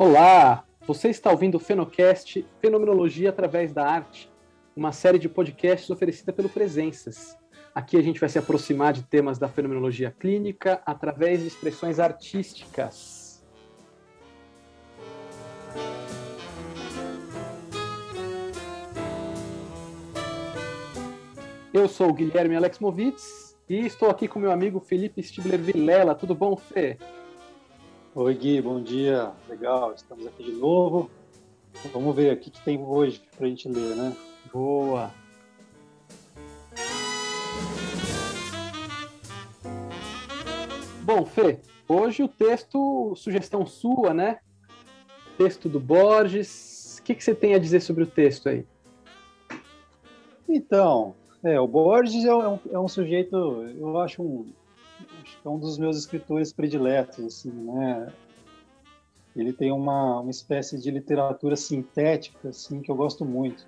Olá! Você está ouvindo o Fenocast Fenomenologia através da Arte, uma série de podcasts oferecida pelo Presenças. Aqui a gente vai se aproximar de temas da fenomenologia clínica através de expressões artísticas. Eu sou o Guilherme Alexmovitz e estou aqui com meu amigo Felipe Stibler Vilela. Tudo bom, Fê? Oi, Gui, bom dia. Legal, estamos aqui de novo. Vamos ver o que, que tem hoje para a gente ler, né? Boa! Bom, Fê, hoje o texto, sugestão sua, né? Texto do Borges. O que, que você tem a dizer sobre o texto aí? Então, é, o Borges é um, é um sujeito, eu acho um, é um dos meus escritores prediletos, assim, né? Ele tem uma, uma espécie de literatura sintética, assim, que eu gosto muito.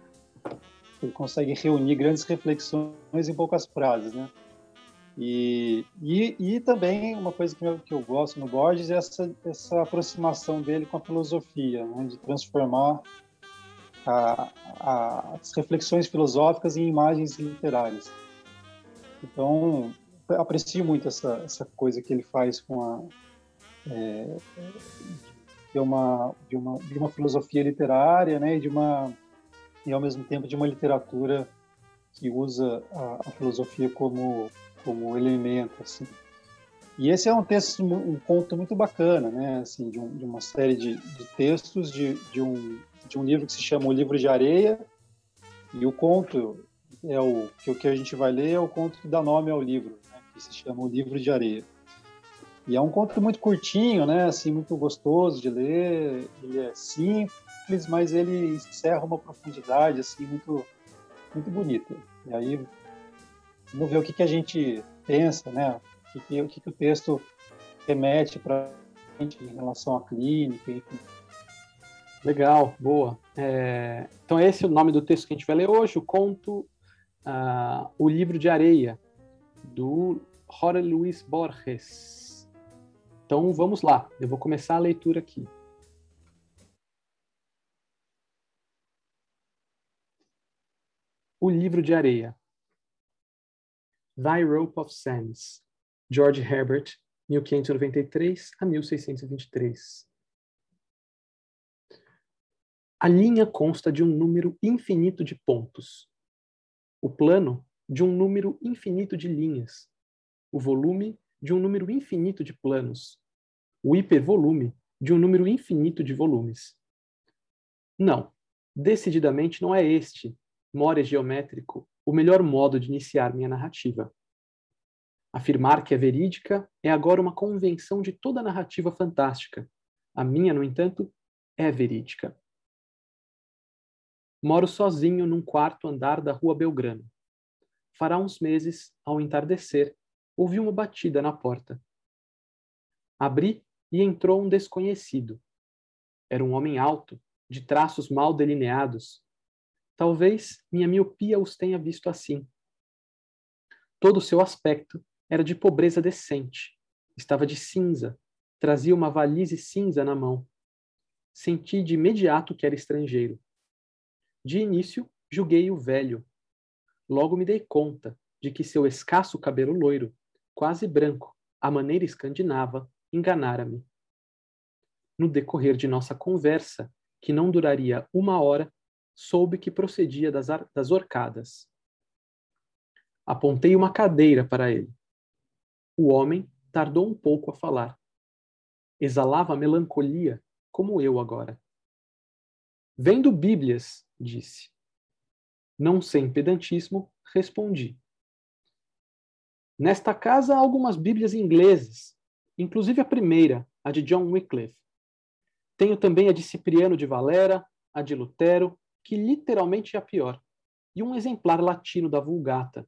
Ele consegue reunir grandes reflexões em poucas frases, né? E, e, e também uma coisa que eu, que eu gosto no Borges é essa, essa aproximação dele com a filosofia, né? de transformar a, a, as reflexões filosóficas em imagens literárias. Então, aprecio muito essa, essa coisa que ele faz com a é, de uma de uma de uma filosofia literária, né, de uma e ao mesmo tempo de uma literatura que usa a, a filosofia como como elemento assim. E esse é um texto um conto muito bacana, né, assim, de, um, de uma série de, de textos de, de um de um livro que se chama O Livro de Areia e o conto é o que o que a gente vai ler é o conto que dá nome ao livro que se chama O Livro de Areia. E é um conto muito curtinho, né? Assim, muito gostoso de ler. Ele é simples, mas ele encerra uma profundidade assim muito muito bonita. E aí vamos ver o que, que a gente pensa, né? O que, o, que, que o texto remete para gente em relação à clínica, enfim. Legal, boa. É... Então esse é o nome do texto que a gente vai ler hoje, o conto uh, O Livro de Areia, do Jorge Luis Borges. Então vamos lá, eu vou começar a leitura aqui. O Livro de Areia. Thy Rope of Sands, George Herbert, 1593 a 1623. A linha consta de um número infinito de pontos. O plano de um número infinito de linhas, o volume de um número infinito de planos, o hipervolume de um número infinito de volumes. Não, decididamente não é este, more geométrico, o melhor modo de iniciar minha narrativa. Afirmar que é verídica é agora uma convenção de toda narrativa fantástica. A minha, no entanto, é verídica. Moro sozinho num quarto andar da Rua Belgrano fará uns meses, ao entardecer, ouvi uma batida na porta. Abri e entrou um desconhecido. Era um homem alto, de traços mal delineados. Talvez minha miopia os tenha visto assim. Todo o seu aspecto era de pobreza decente. Estava de cinza, trazia uma valise cinza na mão. Senti de imediato que era estrangeiro. De início, julguei-o velho, Logo me dei conta de que seu escasso cabelo loiro, quase branco, à maneira escandinava, enganara-me. No decorrer de nossa conversa, que não duraria uma hora, soube que procedia das, das orcadas. Apontei uma cadeira para ele. O homem tardou um pouco a falar. Exalava melancolia, como eu agora. Vendo Bíblias, disse. Não sem pedantismo, respondi. Nesta casa há algumas Bíblias inglesas, inclusive a primeira, a de John Wycliffe. Tenho também a de Cipriano de Valera, a de Lutero, que literalmente é a pior, e um exemplar latino da Vulgata.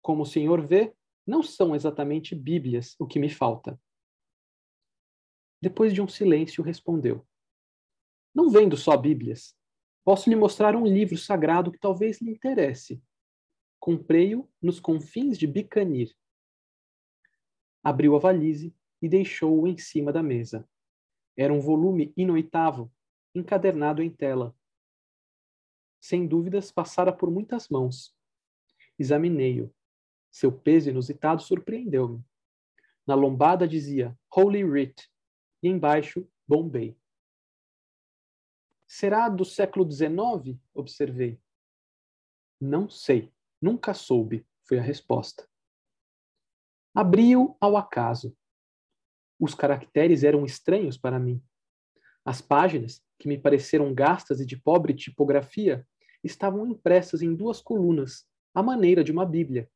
Como o senhor vê, não são exatamente Bíblias o que me falta. Depois de um silêncio, respondeu: Não vendo só Bíblias. Posso lhe mostrar um livro sagrado que talvez lhe interesse. Comprei-o nos confins de Bicanir. Abriu a valise e deixou-o em cima da mesa. Era um volume inoitavo, encadernado em tela. Sem dúvidas, passara por muitas mãos. Examinei-o. Seu peso inusitado surpreendeu-me. Na lombada dizia Holy Writ e embaixo Bombay. Será do século XIX? Observei. Não sei, nunca soube, foi a resposta. Abri-o ao acaso. Os caracteres eram estranhos para mim. As páginas, que me pareceram gastas e de pobre tipografia, estavam impressas em duas colunas, à maneira de uma Bíblia.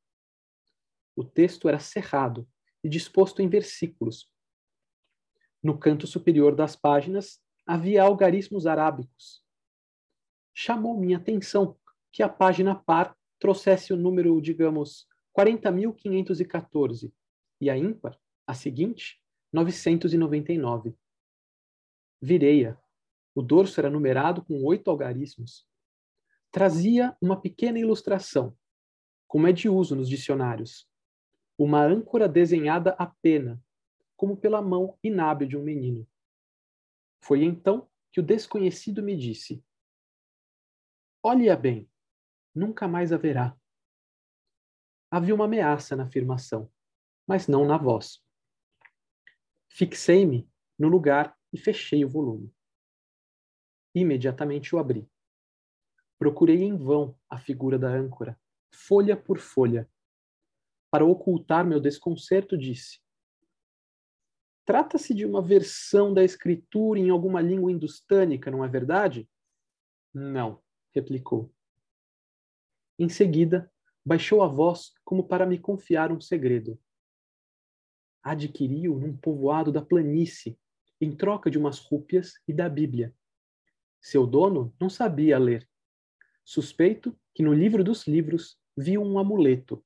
O texto era cerrado e disposto em versículos. No canto superior das páginas havia algarismos arábicos. Chamou minha atenção que a página par trouxesse o número, digamos, 40.514 e a ímpar, a seguinte, 999. Virei-a. O dorso era numerado com oito algarismos. Trazia uma pequena ilustração, como é de uso nos dicionários. Uma âncora desenhada a pena, como pela mão inábil de um menino. Foi então que o desconhecido me disse: Olhe-a bem, nunca mais haverá. Havia uma ameaça na afirmação, mas não na voz. Fixei-me no lugar e fechei o volume. Imediatamente o abri. Procurei em vão a figura da âncora, folha por folha. Para ocultar meu desconcerto, disse: Trata-se de uma versão da escritura em alguma língua hindustânica, não é verdade? Não, replicou. Em seguida, baixou a voz como para me confiar um segredo adquiriu num povoado da planície, em troca de umas rúpias e da Bíblia. Seu dono não sabia ler. Suspeito que no livro dos livros viu um amuleto.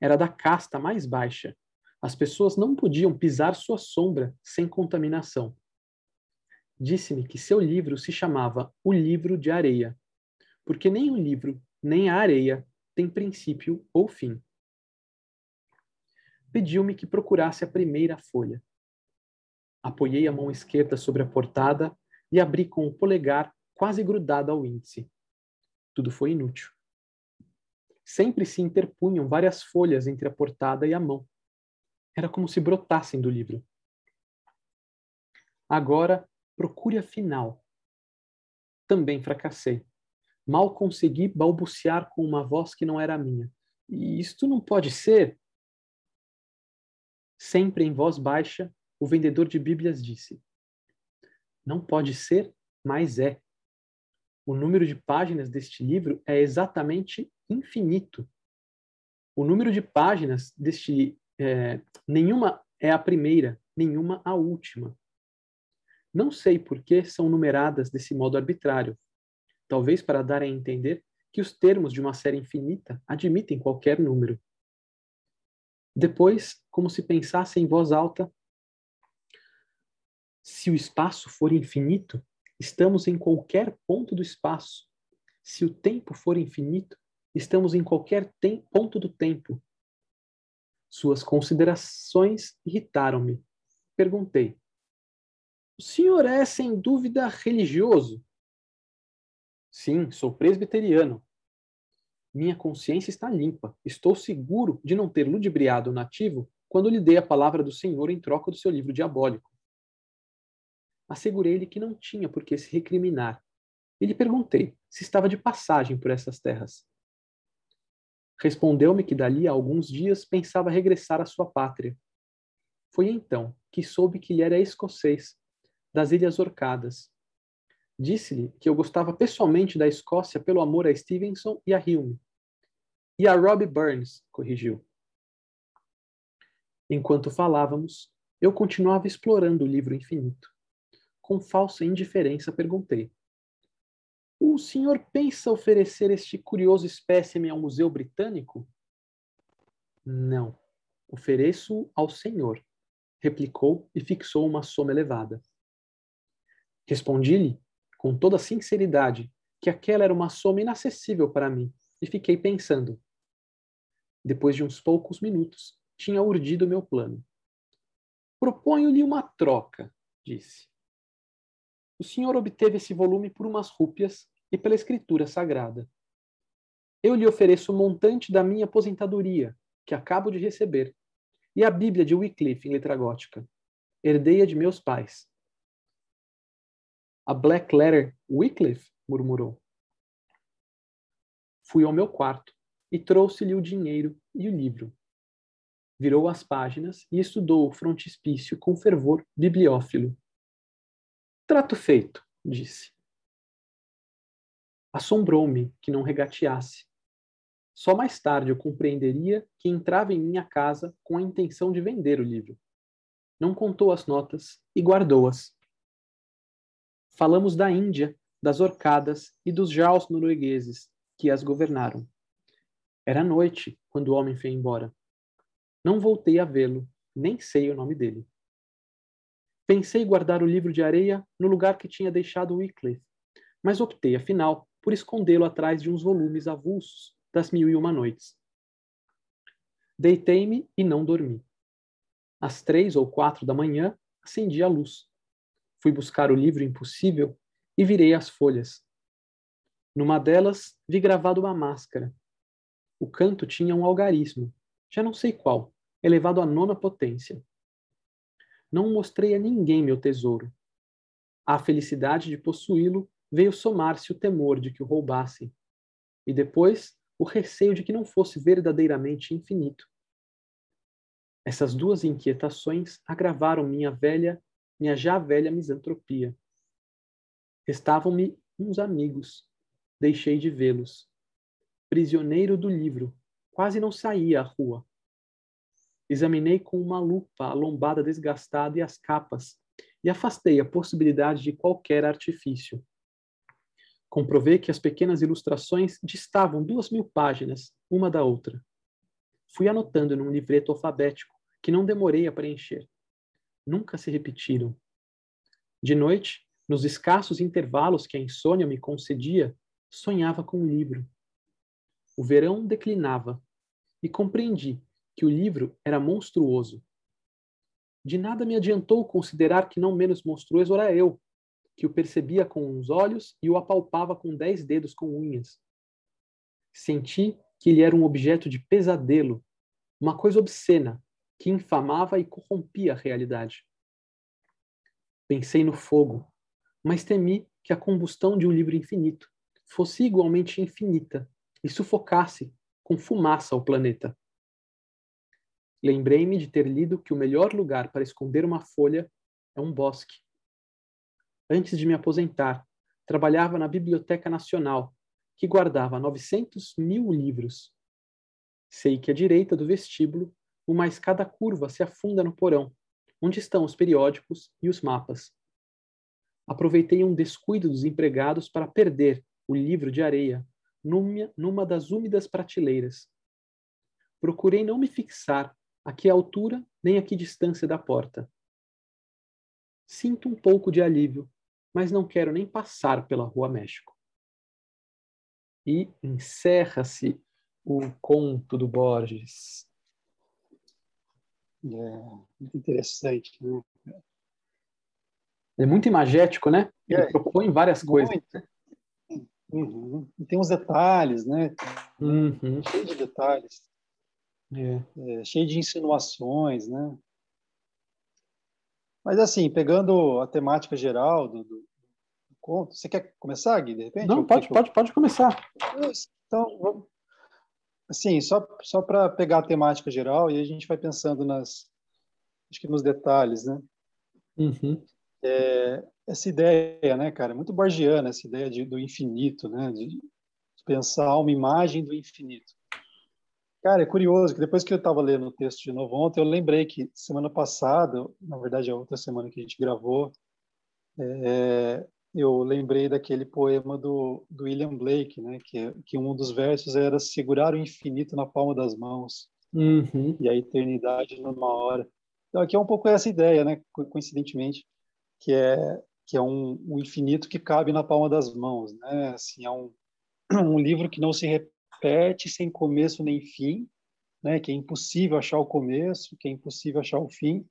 Era da casta mais baixa. As pessoas não podiam pisar sua sombra sem contaminação. Disse-me que seu livro se chamava O Livro de Areia, porque nem o livro nem a areia tem princípio ou fim pediu-me que procurasse a primeira folha. Apoiei a mão esquerda sobre a portada e abri com o polegar quase grudado ao índice. Tudo foi inútil. Sempre se interpunham várias folhas entre a portada e a mão. Era como se brotassem do livro. Agora, procure a final. Também fracassei. Mal consegui balbuciar com uma voz que não era minha. E isto não pode ser. Sempre em voz baixa, o vendedor de Bíblias disse: Não pode ser, mas é. O número de páginas deste livro é exatamente infinito. O número de páginas deste. É, nenhuma é a primeira, nenhuma a última. Não sei por que são numeradas desse modo arbitrário. Talvez para dar a entender que os termos de uma série infinita admitem qualquer número. Depois, como se pensasse em voz alta, se o espaço for infinito, estamos em qualquer ponto do espaço. Se o tempo for infinito, estamos em qualquer ponto do tempo. Suas considerações irritaram-me. Perguntei: O senhor é, sem dúvida, religioso? Sim, sou presbiteriano. Minha consciência está limpa. Estou seguro de não ter ludibriado o nativo quando lhe dei a palavra do Senhor em troca do seu livro diabólico. Assegurei-lhe que não tinha por que se recriminar e lhe perguntei se estava de passagem por essas terras. Respondeu-me que dali a alguns dias pensava regressar à sua pátria. Foi então que soube que ele era escocês, das Ilhas Orcadas. Disse-lhe que eu gostava pessoalmente da Escócia pelo amor a Stevenson e a Hume, e a Robbie Burns, corrigiu. Enquanto falávamos, eu continuava explorando o livro infinito. Com falsa indiferença, perguntei: O senhor pensa oferecer este curioso espécime ao Museu Britânico? Não. Ofereço ao senhor, replicou e fixou uma soma elevada. Respondi-lhe, com toda sinceridade, que aquela era uma soma inacessível para mim, e fiquei pensando: depois de uns poucos minutos, tinha urdido meu plano. Proponho-lhe uma troca. disse. O senhor obteve esse volume por umas rúpias e pela escritura sagrada. Eu lhe ofereço o montante da minha aposentadoria, que acabo de receber, e a Bíblia de Wycliffe em letra gótica, herdeia de meus pais. A Black Letter Wycliffe? murmurou. Fui ao meu quarto e trouxe-lhe o dinheiro e o livro. Virou as páginas e estudou o frontispício com fervor bibliófilo. Trato feito, disse. Assombrou-me que não regateasse. Só mais tarde eu compreenderia que entrava em minha casa com a intenção de vender o livro. Não contou as notas e guardou-as. Falamos da Índia, das orcadas e dos jaus noruegueses que as governaram. Era noite quando o homem foi embora. Não voltei a vê-lo, nem sei o nome dele. Pensei guardar o livro de areia no lugar que tinha deixado Wycliffe, mas optei, afinal, por escondê-lo atrás de uns volumes avulsos das Mil e Uma Noites. Deitei-me e não dormi. Às três ou quatro da manhã, acendi a luz. Fui buscar o livro impossível e virei as folhas. Numa delas, vi gravado uma máscara. O canto tinha um algarismo, já não sei qual, elevado à nona potência. Não mostrei a ninguém meu tesouro. A felicidade de possuí-lo veio somar-se o temor de que o roubassem, e depois o receio de que não fosse verdadeiramente infinito. Essas duas inquietações agravaram minha velha, minha já velha misantropia. Restavam-me uns amigos. Deixei de vê-los. Prisioneiro do livro, quase não saía à rua. Examinei com uma lupa a lombada desgastada e as capas, e afastei a possibilidade de qualquer artifício. Comprovei que as pequenas ilustrações distavam duas mil páginas, uma da outra. Fui anotando num livreto alfabético, que não demorei a preencher. Nunca se repetiram. De noite, nos escassos intervalos que a insônia me concedia, sonhava com o livro. O verão declinava, e compreendi que o livro era monstruoso. De nada me adiantou considerar que não menos monstruoso era eu, que o percebia com os olhos e o apalpava com dez dedos com unhas. Senti que ele era um objeto de pesadelo, uma coisa obscena, que infamava e corrompia a realidade. Pensei no fogo, mas temi que a combustão de um livro infinito fosse igualmente infinita e sufocasse com fumaça o planeta. Lembrei-me de ter lido que o melhor lugar para esconder uma folha é um bosque. Antes de me aposentar, trabalhava na Biblioteca Nacional, que guardava 900 mil livros. Sei que à direita do vestíbulo, uma escada curva se afunda no porão, onde estão os periódicos e os mapas. Aproveitei um descuido dos empregados para perder o livro de areia numa, numa das úmidas prateleiras. Procurei não me fixar a que altura nem a que distância da porta. Sinto um pouco de alívio, mas não quero nem passar pela Rua México. E encerra-se o conto do Borges. É, muito interessante, né? É muito imagético, né? Ele é, propõe várias coisas. Uhum. E tem uns detalhes, né? Uhum. Cheio de detalhes. É. É, cheio de insinuações, né? Mas assim, pegando a temática geral do, do, do conto, você quer começar, Gui, de repente? Não, pode, pode, pode começar. Então, vamos, assim, só, só para pegar a temática geral e a gente vai pensando nas, acho que nos detalhes, né? Uhum. É, essa ideia, né, cara, muito borgiana, essa ideia de, do infinito, né, de pensar uma imagem do infinito. Cara, é curioso que depois que eu estava lendo o texto de novo ontem, eu lembrei que semana passada, na verdade a outra semana que a gente gravou, é, eu lembrei daquele poema do, do William Blake, né, que, que um dos versos era segurar o infinito na palma das mãos uhum. e a eternidade numa hora. Então aqui é um pouco essa ideia, né, coincidentemente, que é que é um, um infinito que cabe na palma das mãos, né? Assim, é um, um livro que não se repete sem começo nem fim, né? Que é impossível achar o começo, que é impossível achar o fim.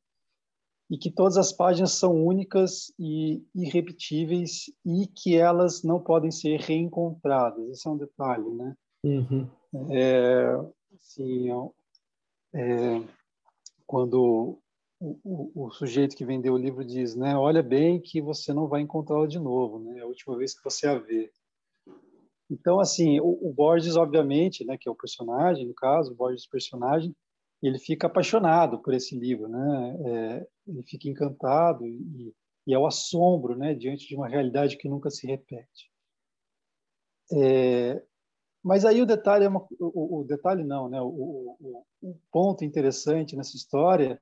E que todas as páginas são únicas e irrepetíveis e que elas não podem ser reencontradas. Esse é um detalhe, né? Uhum. É, assim, é, quando o, o, o, sujeito que vendeu o livro diz, né, olha bem que você não vai encontrá-la de novo, né, é a última vez que você a vê. Então, assim, o, o, Borges, obviamente, né, que é o personagem, no caso, o Borges personagem, ele fica apaixonado por esse livro, né, é, ele fica encantado e, e, é o assombro, né, diante de uma realidade que nunca se repete. É, mas aí o detalhe é uma, o, o detalhe não, né, o, o, o ponto interessante nessa história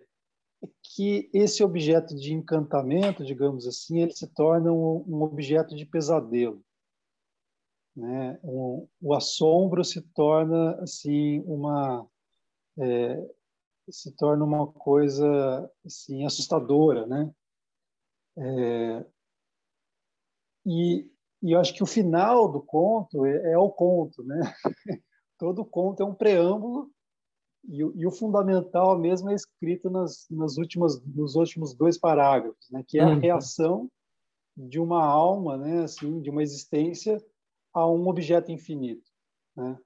é que esse objeto de encantamento, digamos assim, ele se torna um, um objeto de pesadelo. Né? O assombro se torna assim uma é, se torna uma coisa assim assustadora, né? É, e, e eu acho que o final do conto é, é o conto, né? Todo conto é um preâmbulo e, e, o fundamental mesmo é escrito nas, nas últimas, nos últimos dois parágrafos, né? Que é a uhum. reação de uma alma, né? Assim, de uma existência a um objeto infinito, né?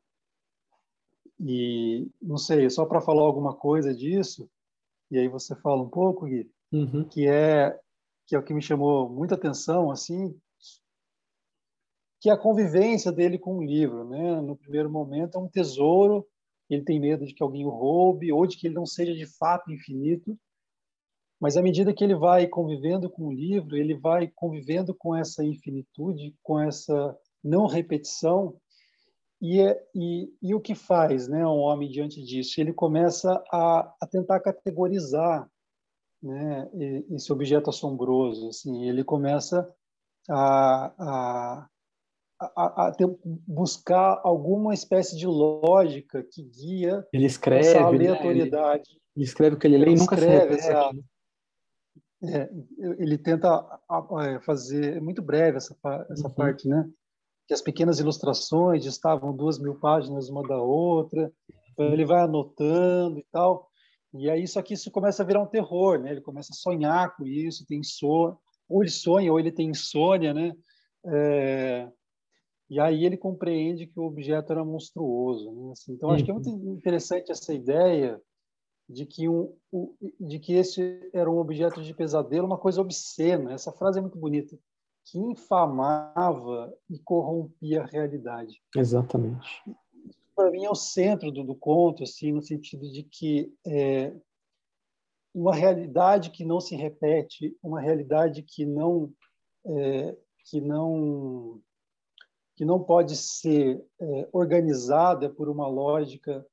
E não sei, só para falar alguma coisa disso, e aí você fala um pouco, Gui, uhum. que é que é o que me chamou muita atenção, assim, que é a convivência dele com o livro, né? No primeiro momento é um tesouro, ele tem medo de que alguém o roube ou de que ele não seja de fato infinito, mas à medida que ele vai convivendo com o livro, ele vai convivendo com essa infinitude, com essa não repetição, e, é, e, e, o que faz né, um homem diante disso? Ele começa a, a tentar categorizar né, esse objeto assombroso. Assim, ele começa a, a, a, ter, buscar alguma espécie de lógica que guia ele escreve, essa aleatoriedade. Né? Ele, escreve o que ele, lê e nunca escreve, se repete. Né? É, ele tenta fazer, é muito breve essa, essa uhum. parte, né? Que as pequenas ilustrações estavam duas mil páginas uma da outra, então ele vai anotando e tal, e aí só que isso começa a virar um terror, né? Ele começa a sonhar com isso, tem sono, ou ele sonha ou ele tem insônia, né? É... E aí ele compreende que o objeto era monstruoso, né? Assim, então acho que é muito uhum. interessante essa ideia de que um, de que esse era um objeto de pesadelo, uma coisa obscena. Essa frase é muito bonita que infamava e corrompia a realidade. Exatamente. Para mim é o centro do, do, conto, assim, no sentido de que é, uma realidade que não se repete, uma realidade que não é, que não que não pode ser é, organizada por uma lógica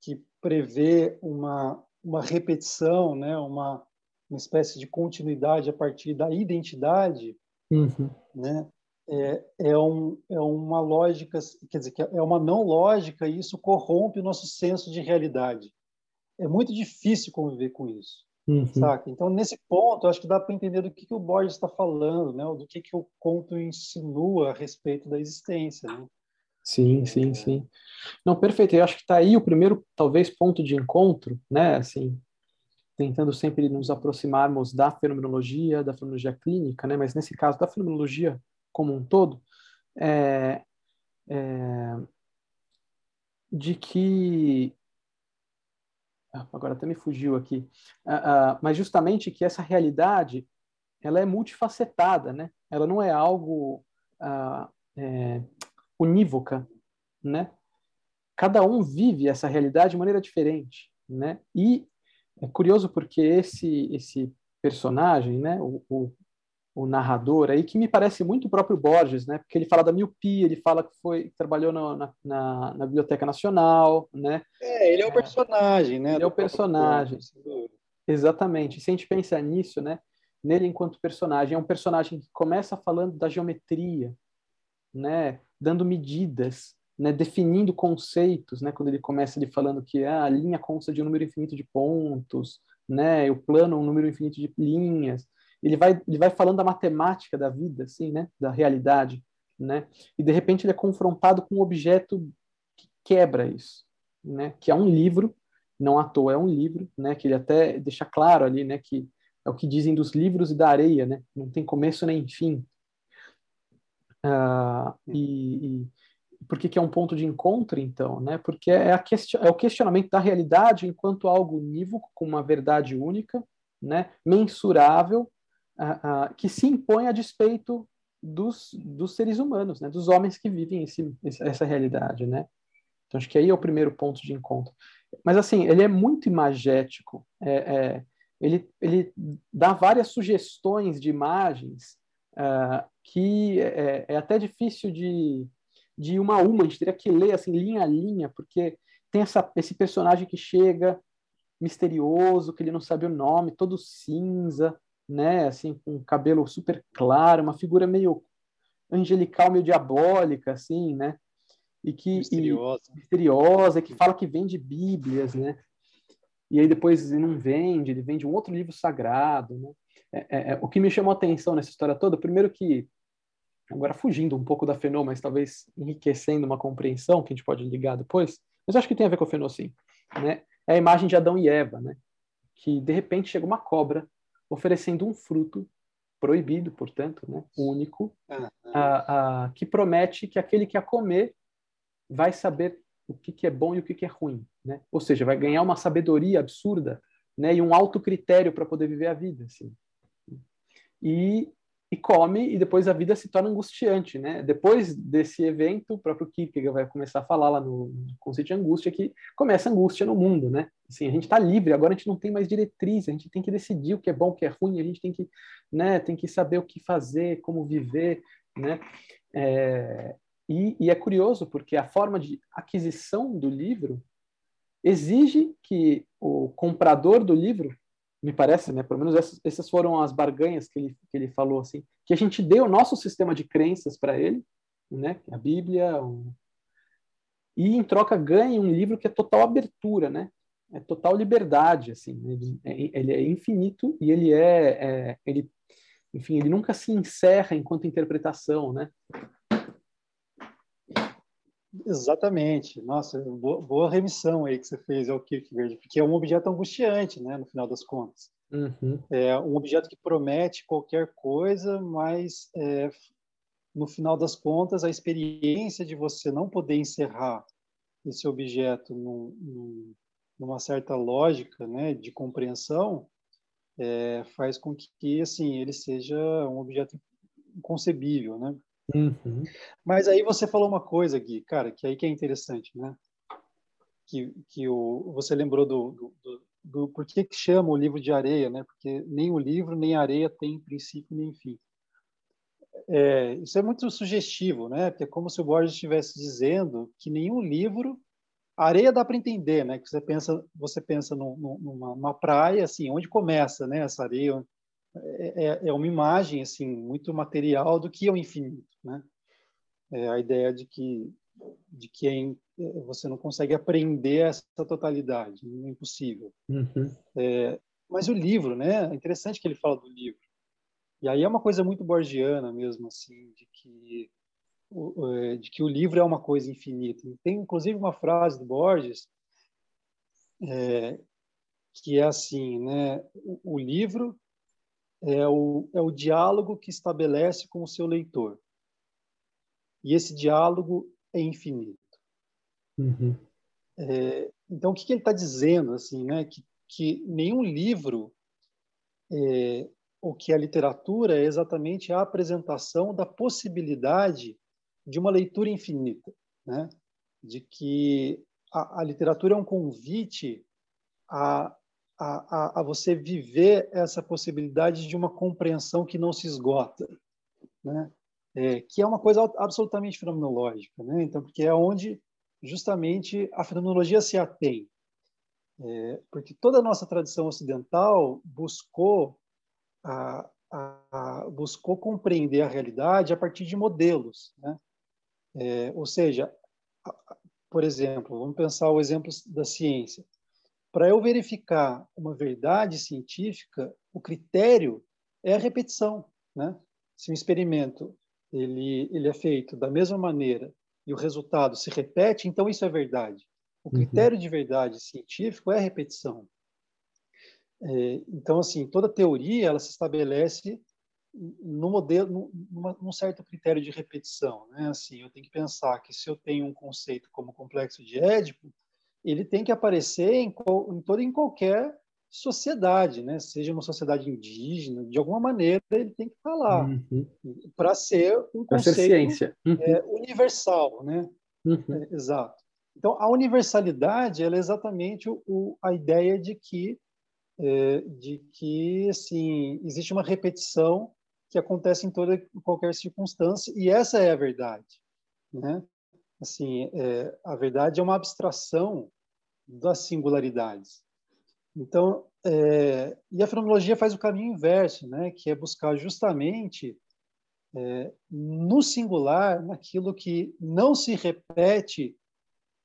que prevê uma uma repetição, né, uma uma espécie de continuidade a partir da identidade, Uhum. Né? É, é, um, é uma lógica, quer dizer, é uma não lógica e isso corrompe o nosso senso de realidade. É muito difícil conviver com isso. Uhum. Saca? Então, nesse ponto, acho que dá para entender do que, que o Borges está falando, né? do que, que o conto insinua a respeito da existência. Né? Sim, sim, sim. Não, perfeito. Eu acho que está aí o primeiro, talvez, ponto de encontro, né? Assim, tentando sempre nos aproximarmos da fenomenologia, da fenomenologia clínica, né? mas nesse caso da fenomenologia como um todo, é, é, de que ah, agora até me fugiu aqui, uh, uh, mas justamente que essa realidade ela é multifacetada, né? Ela não é algo uh, é, unívoca, né? Cada um vive essa realidade de maneira diferente, né? E é curioso porque esse esse personagem, né, o, o, o, narrador aí, que me parece muito o próprio Borges, né, porque ele fala da miopia, ele fala que foi trabalhou no, na, na, na, Biblioteca Nacional, né? É, ele é o personagem, né? Ele é o personagem. Exatamente. Se a gente pensa nisso, né, nele enquanto personagem, é um personagem que começa falando da geometria, né, dando medidas, né, definindo conceitos, né, quando ele começa ele falando que ah, a linha consta de um número infinito de pontos, né, o plano um número infinito de linhas. Ele vai ele vai falando da matemática da vida, assim, né, da realidade, né, e de repente ele é confrontado com um objeto que quebra isso, né, que é um livro, não à toa é um livro, né, que ele até deixa claro ali, né, que é o que dizem dos livros e da areia, né? Não tem começo nem fim. Uh, e, e por que, que, é um ponto de encontro, então? Né? Porque é, question, é, o questionamento da realidade enquanto algo unívoco, com uma verdade única, né? mensurável, uh, uh, que se impõe a despeito dos, dos seres humanos, né? dos homens que vivem esse, essa realidade. Né? Então, acho que aí é o primeiro ponto de encontro. Mas, assim, ele é muito imagético. É, é, ele, ele dá várias sugestões de imagens uh, que é, é, até difícil de, de uma a uma, a gente teria que ler assim, linha a linha, porque tem essa, esse personagem que chega misterioso, que ele não sabe o nome, todo cinza, né, assim, com cabelo super claro, uma figura meio angelical, meio diabólica, assim, né, e que misteriosa, e, misteriosa que fala que vende Bíblias, né, e aí depois ele não vende, ele vende um outro livro sagrado, né? É, é, é, o que me chamou a atenção nessa história toda, primeiro que, agora fugindo um pouco da Fenô, mas talvez enriquecendo uma compreensão que a gente pode ligar depois, mas acho que tem a ver com a Fenô sim, né? É a imagem de Adão e Eva, né? Que de repente chega uma cobra oferecendo um fruto proibido, portanto, né? Único, a, a, que promete que aquele que a comer vai saber o que, que é bom e o que, que é ruim, né? Ou seja, vai ganhar uma sabedoria absurda, né? E um alto critério para poder viver a vida, assim. E, e come e depois a vida se torna angustiante, né? Depois desse evento, o próprio Kierkegaard vai começar a falar lá no, conceito de angústia que começa a angústia no mundo, né? Assim, a gente está livre, agora a gente não tem mais diretriz, a gente tem que decidir o que é bom, o que é ruim, a gente tem que, né? Tem que saber o que fazer, como viver, né? É, e, e, é curioso porque a forma de aquisição do livro exige que o comprador do livro, me parece, né, pelo menos essas, essas foram as barganhas que ele, que ele falou, assim, que a gente dê o nosso sistema de crenças para ele, né, a Bíblia, e em troca ganhe um livro que é total abertura, né, é total liberdade, assim, ele, é, ele é infinito e ele é, é, ele, enfim, ele nunca se encerra enquanto interpretação, né, Exatamente. Nossa, boa, boa, remissão aí que você fez ao Kierkegaard, porque é um objeto angustiante, né, no final das contas. Uhum. É um objeto que promete qualquer coisa, mas é, no final das contas, a experiência de você não poder encerrar esse objeto num, num, numa certa lógica, né, de compreensão, é, faz com que, assim, ele seja um objeto inconcebível, né? Uhum. Mas aí você falou uma coisa, Gui, cara, que aí que é interessante, né? Que, que o, você lembrou do, do, do, do por que, que chama o livro de areia, né? Porque nem o livro nem a areia tem princípio nem fim. É, isso é muito sugestivo, né? Porque é como se o Borges estivesse dizendo que nenhum livro a areia dá para entender, né? Que você pensa, você pensa numa, numa praia, assim, onde começa, né? Essa areia, é, é, é uma imagem assim muito material do que é o infinito, né? É a ideia de que de que é, é você não consegue aprender essa totalidade, é impossível. Uhum. É, mas o livro, né? É interessante que ele fala do livro. E aí é uma coisa muito borgiana mesmo, assim, de que o, é, de que o livro é uma coisa infinita. Tem inclusive uma frase do Borges é, que é assim, né? O, o livro é o, é o diálogo que estabelece com o seu leitor. E esse diálogo é infinito. Uhum. É, então, o que, que ele está dizendo? assim, né? que, que nenhum livro é, ou que a literatura é exatamente a apresentação da possibilidade de uma leitura infinita, né? de que a, a literatura é um convite a a, a, a, você viver essa possibilidade de uma compreensão que não se esgota, né? É, que é uma coisa absolutamente fenomenológica, né? Então, porque é onde justamente a fenomenologia se atém, é, porque toda a nossa tradição ocidental buscou a, a, buscou compreender a realidade a partir de modelos, né? É, ou seja, por exemplo, vamos pensar o exemplo da ciência para eu verificar uma verdade científica, o critério é a repetição, né? Se um experimento ele ele é feito da mesma maneira e o resultado se repete, então isso é verdade. O uhum. critério uhum. de verdade científico é a repetição. É, então, assim, toda teoria ela se estabelece no modelo, numa, num certo critério de repetição, né? Assim, eu tenho que pensar que se eu tenho um conceito como complexo de Édipo, ele tem que aparecer em, em toda em qualquer sociedade, né? Seja uma sociedade indígena, de alguma maneira ele tem que estar lá uhum. para ser um conceito ser ciência. Uhum. É, universal, né? Uhum. É, exato. Então a universalidade é exatamente o, o, a ideia de que é, de que assim existe uma repetição que acontece em toda qualquer circunstância e essa é a verdade, né? Assim, é, a verdade é uma abstração das singularidades. Então, é, e a fenomenologia faz o caminho inverso, né? Que é buscar justamente é, no singular, naquilo que não se repete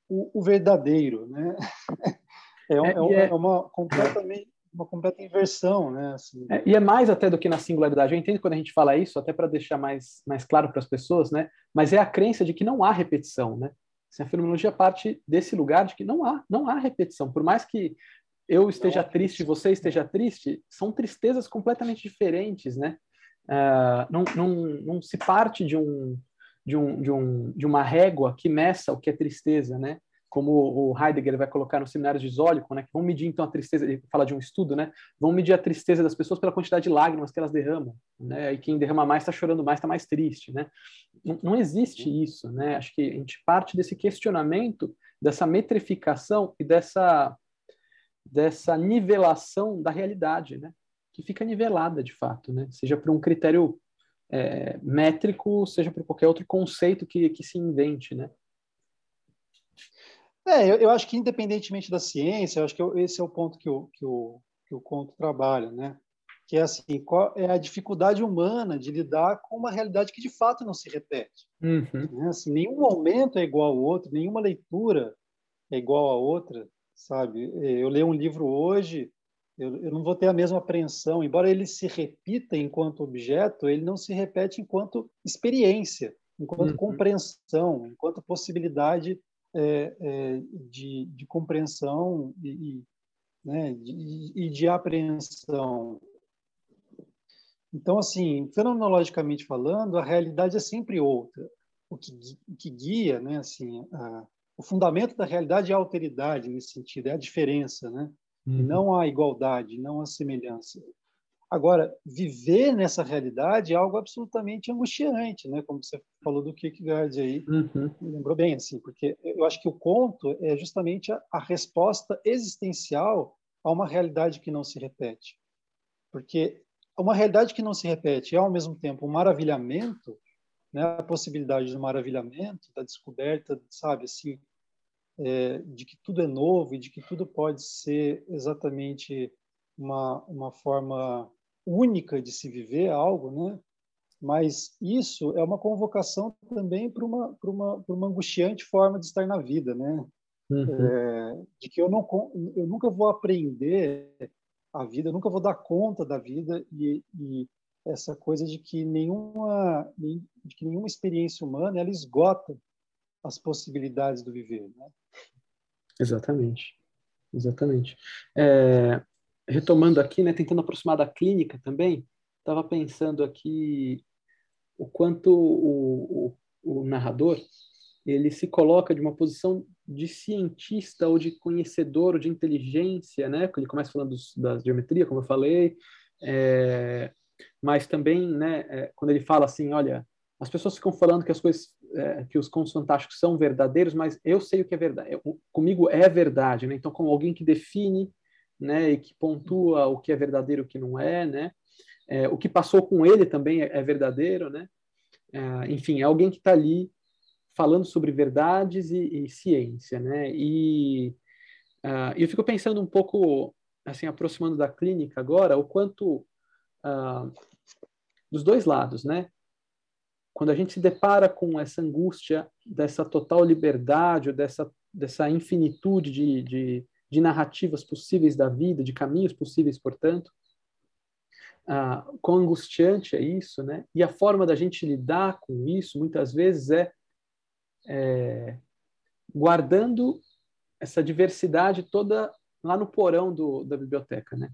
o, o verdadeiro, né? É, é, é, é uma completamente uma completa inversão, né? Assim. É, e é mais até do que na singularidade. Eu entendo quando a gente fala isso, até para deixar mais, mais claro para as pessoas, né? Mas é a crença de que não há repetição, né? Assim, a fenomenologia parte desse lugar de que não há, não há repetição. Por mais que eu esteja triste, você esteja triste, são tristezas completamente diferentes, né? Uh, não, não, não se parte de um, de, um, de, um, de uma régua que meça o que é tristeza, né? Como o Heidegger vai colocar no seminário de Zólico, né, que vão medir então a tristeza, ele fala de um estudo, né, vão medir a tristeza das pessoas pela quantidade de lágrimas que elas derramam, né, e quem derrama mais está chorando mais, está mais triste, né. Não, não, existe isso, né, acho que a gente parte desse questionamento, dessa metrificação e dessa, dessa nivelação da realidade, né, que fica nivelada de fato, né, seja por um critério é, métrico, seja por qualquer outro conceito que, que se invente, né. É, eu, eu, acho que independentemente da ciência, eu acho que eu, esse é o ponto que o, que o, que o conto trabalha, né? Que é assim, qual é a dificuldade humana de lidar com uma realidade que de fato não se repete. Uhum. Né? Assim, nenhum momento é igual ao outro, nenhuma leitura é igual à outra, sabe? Eu leio um livro hoje, eu, eu não vou ter a mesma apreensão, embora ele se repita enquanto objeto, ele não se repete enquanto experiência, enquanto uhum. compreensão, enquanto possibilidade é, é, de, de, compreensão e, né, de, e de apreensão. Então, assim, fenomenologicamente falando, a realidade é sempre outra. O que, que guia, né, assim, a, o fundamento da realidade é a alteridade nesse sentido, é a diferença, né? Uhum. não a igualdade, não a semelhança. Agora, viver nessa realidade é algo absolutamente angustiante, né? Como você falou do Kierkegaard aí, uhum. lembrou bem assim, porque eu acho que o conto é justamente a, a, resposta existencial a uma realidade que não se repete. Porque uma realidade que não se repete é ao mesmo tempo um maravilhamento, né? A possibilidade do maravilhamento, da descoberta, sabe, assim, é, de que tudo é novo e de que tudo pode ser exatamente uma, uma forma única de se viver algo, né? Mas isso é uma convocação também para uma, para uma, para uma angustiante forma de estar na vida, né? Uhum. É, de que eu, não, eu nunca vou aprender a vida, eu nunca vou dar conta da vida e, e essa coisa de que nenhuma, de que nenhuma experiência humana ela esgota as possibilidades do viver, né? Exatamente, exatamente. É, retomando aqui, né, tentando aproximar da clínica também, estava pensando aqui o quanto o, o, o, narrador ele se coloca de uma posição de cientista ou de conhecedor ou de inteligência, né? Ele começa falando dos, da geometria, como eu falei, é, mas também, né? É, quando ele fala assim, olha, as pessoas ficam falando que as coisas, é, que os contos fantásticos são verdadeiros, mas eu sei o que é verdade. Comigo é verdade, né? Então, como alguém que define né, e que pontua o que é verdadeiro e o que não é, né? É, o que passou com ele também é, é verdadeiro, né? É, enfim, é alguém que está ali falando sobre verdades e, e ciência, né? E uh, eu fico pensando um pouco, assim, aproximando da clínica agora, o quanto uh, dos dois lados, né? Quando a gente se depara com essa angústia dessa total liberdade, dessa dessa infinitude de, de de narrativas possíveis da vida, de caminhos possíveis, portanto. Ah, quão angustiante é isso, né? E a forma da gente lidar com isso, muitas vezes, é, é guardando essa diversidade toda lá no porão do, da biblioteca, né?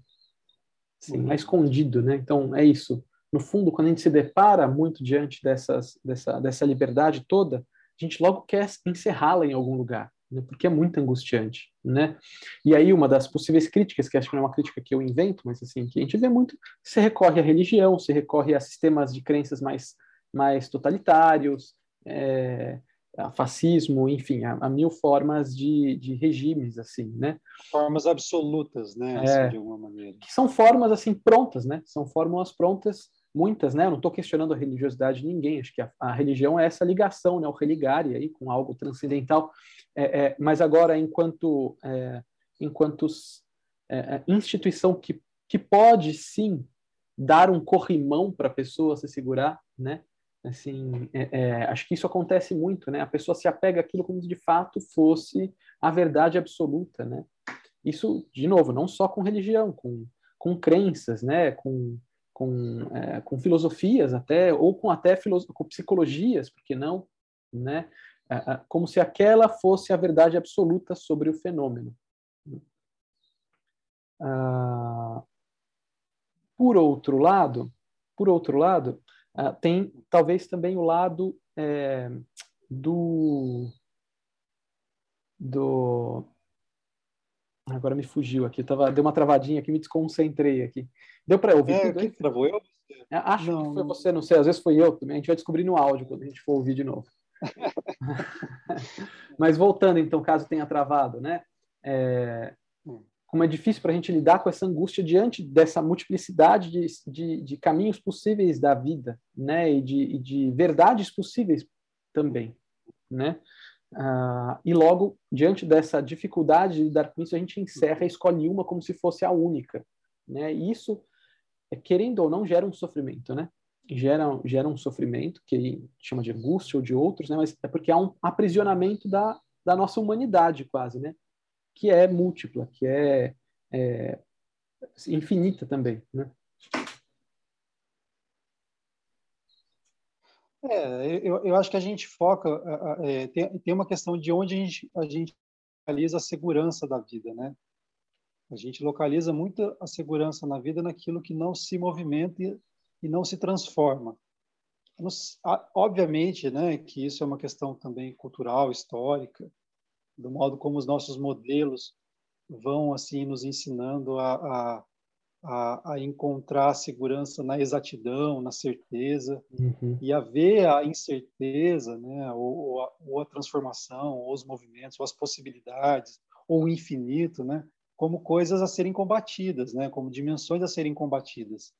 Assim, uhum. é escondido, né? Então, é isso. No fundo, quando a gente se depara muito diante dessas, dessa, dessa liberdade toda, a gente logo quer encerrá-la em algum lugar, né? porque é muito angustiante, né? E aí uma das possíveis críticas, que acho que não é uma crítica que eu invento, mas assim, que a gente vê muito, se recorre à religião, se recorre a sistemas de crenças mais, mais totalitários, é, a fascismo, enfim, a, a, mil formas de, de regimes, assim, né? Formas absolutas, né? Assim, é, de alguma maneira. Que são formas, assim, prontas, né? São fórmulas prontas muitas, né? Eu não estou questionando a religiosidade de ninguém. Acho que a, a, religião é essa ligação, né? O religare aí com algo transcendental. É, é, mas agora, enquanto é, enquanto é, é, instituição que que pode sim dar um corrimão para a pessoa se segurar, né? Assim, é, acho que isso acontece muito, né? A pessoa se apega àquilo como se de fato fosse a verdade absoluta, né? Isso, de novo, não só com religião, com, com crenças, né? Com, com, é, com filosofias até, ou com até com psicologias, porque não, né? É, é, como se aquela fosse a verdade absoluta sobre o fenômeno. Ah, por outro lado, por outro lado, ah, tem talvez também o lado é, do do Agora me fugiu aqui, tava, deu uma travadinha aqui, me desconcentrei aqui. Deu para ouvir é, travou eu? É, acho não, que foi você, não sei, às vezes foi eu também. A gente vai descobrir no áudio quando a gente for ouvir de novo. Mas voltando, então, caso tenha travado, né? É, como é difícil para a gente lidar com essa angústia diante dessa multiplicidade de, de, de caminhos possíveis da vida, né? E de, e de verdades possíveis também, né? Uh, e logo, diante dessa dificuldade de lidar com isso, a gente encerra e escolhe uma como se fosse a única. Né? E isso, é, querendo ou não, gera um sofrimento. Né? Gera, gera um sofrimento, que chama de angústia ou de outros, né? mas é porque há um aprisionamento da, da nossa humanidade, quase, né? que é múltipla, que é, é infinita também. Né? É, eu, eu acho que a gente foca, é, tem, tem uma questão de onde a gente, a gente localiza a segurança da vida, né? A gente localiza muito a segurança na vida naquilo que não se movimenta e, e não se transforma. Nos, obviamente, né, que isso é uma questão também cultural, histórica, do modo como os nossos modelos vão assim nos ensinando a, a a, a encontrar a segurança na exatidão, na certeza, uhum. e a ver a incerteza, né, ou, ou, a, ou, a, transformação, ou os movimentos, ou as possibilidades, ou o infinito, né, como coisas a serem combatidas, né, como dimensões a serem combatidas.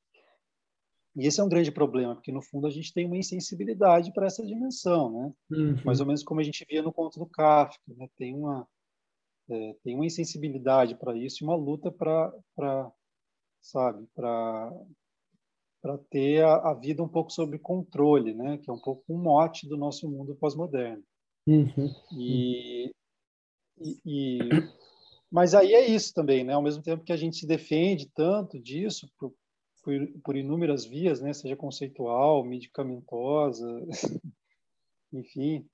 E esse é um grande problema, porque no fundo a gente tem uma insensibilidade para essa dimensão, né? Uhum. Mais ou menos como a gente via no conto do Kafka, né? Tem uma é, tem uma insensibilidade para isso e uma luta para sabe? Para para ter a, a, vida um pouco sob controle, né? Que é um pouco um mote do nosso mundo pós-moderno. Uhum. E, e, e, mas aí é isso também, né? Ao mesmo tempo que a gente se defende tanto disso por, por, por inúmeras vias, né? Seja conceitual, medicamentosa, enfim,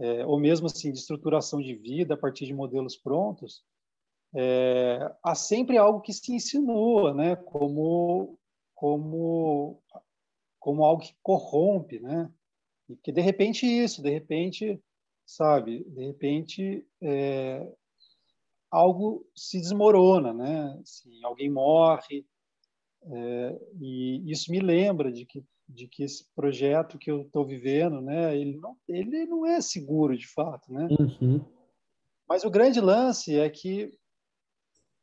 é, ou mesmo assim de estruturação de vida a partir de modelos prontos é, há sempre algo que se insinua, né, como como como algo que corrompe, né? E que de repente isso, de repente, sabe, de repente é, algo se desmorona, né? Assim, alguém morre é, e isso me lembra de que de que esse projeto que eu estou vivendo, né? Ele não ele não é seguro de fato, né? Uhum. Mas o grande lance é que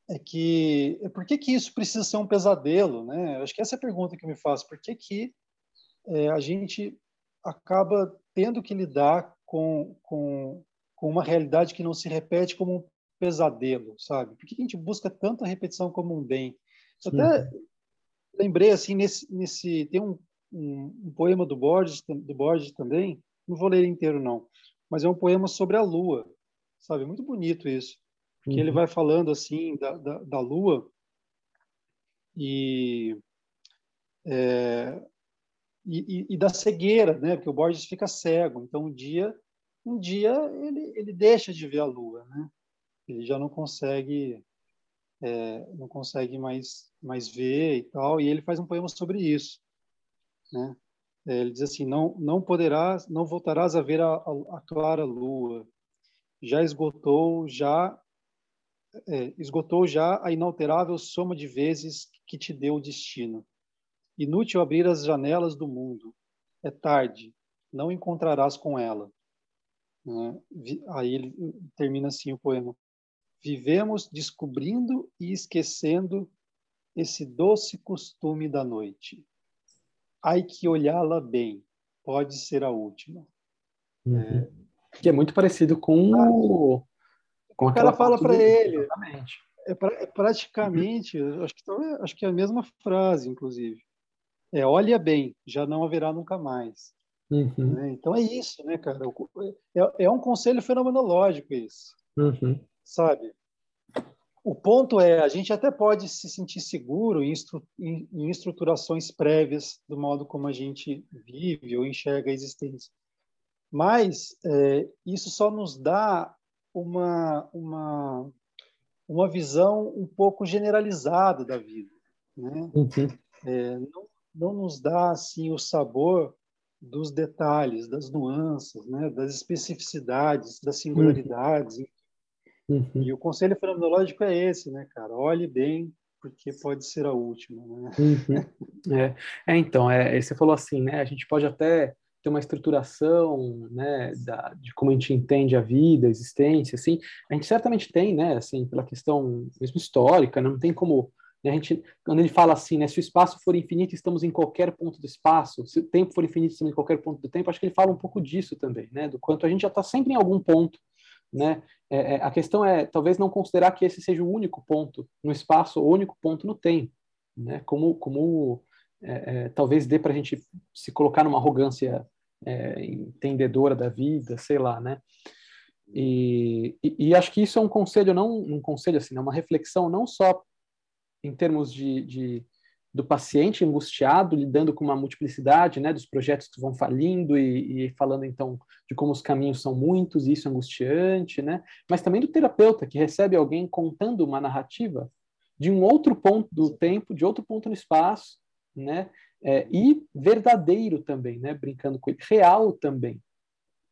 é que por que, que isso precisa ser um pesadelo, né? Acho que essa é a pergunta que eu me faço. Por que, que é, a gente acaba tendo que lidar com, com, com uma realidade que não se repete como um pesadelo, sabe? Por que, que a gente busca tanto a repetição como um bem? Eu até lembrei assim nesse, nesse tem um, um, um, poema do Borges do Borges também. Não vou ler inteiro não, mas é um poema sobre a Lua, sabe? Muito bonito isso que uhum. ele vai falando assim da, da, da Lua e, é, e, e, da cegueira, né? Porque o Borges fica cego, então um dia um dia ele, ele deixa de ver a Lua, né? Ele já não consegue é, não consegue mais mais ver e tal. E ele faz um poema sobre isso, né? É, ele diz assim: não não poderás, não voltarás a ver a, a, a clara lua. Já esgotou, já é, esgotou já a inalterável soma de vezes que te deu o destino. Inútil abrir as janelas do mundo. É tarde, não encontrarás com ela. Né? Aí ele termina assim o poema. Vivemos descobrindo e esquecendo esse doce costume da noite. Ai que olhá-la bem, pode ser a última. Uhum. É... Que é muito parecido com ah, o, com o cara fala para ele. Exatamente. É, pra, é praticamente, acho que, acho que é a mesma frase, inclusive. É, olha bem, já não haverá nunca mais. Uhum. Né? Então é isso, né, cara? É, é um conselho fenomenológico isso, uhum. sabe? O ponto é, a gente até pode se sentir seguro em, estru em, em estruturações prévias do modo como a gente vive ou enxerga a existência. Mas é, isso só nos dá uma, uma, uma visão um pouco generalizada da vida. Né? Uhum. É, não, não nos dá assim o sabor dos detalhes, das nuances, né? das especificidades, das singularidades. Uhum. E o conselho fenomenológico é esse, né, cara? Olhe bem, porque pode ser a última. Né? Uhum. É. é, então, é, você falou assim, né? A gente pode até ter uma estruturação, né, da, de como a gente entende a vida, a existência, assim, a gente certamente tem, né, assim, pela questão mesmo histórica, não tem como né, a gente, quando ele fala assim, né, se o espaço for infinito, estamos em qualquer ponto do espaço, se o tempo for infinito, estamos em qualquer ponto do tempo, acho que ele fala um pouco disso também, né, do quanto a gente já está sempre em algum ponto, né, é, é, a questão é talvez não considerar que esse seja o único ponto no espaço, o único ponto no tempo, né, como, como é, é, talvez dê para a gente se colocar numa arrogância é, entendedora da vida, sei lá, né? E, e, e, acho que isso é um conselho, não um conselho assim, é uma reflexão não só em termos de, de, do paciente angustiado, lidando com uma multiplicidade, né, dos projetos que vão falindo e, e falando então de como os caminhos são muitos, e isso é angustiante, né? Mas também do terapeuta que recebe alguém contando uma narrativa de um outro ponto do tempo, de outro ponto no espaço, né? É, e verdadeiro também, né? Brincando com ele, real também,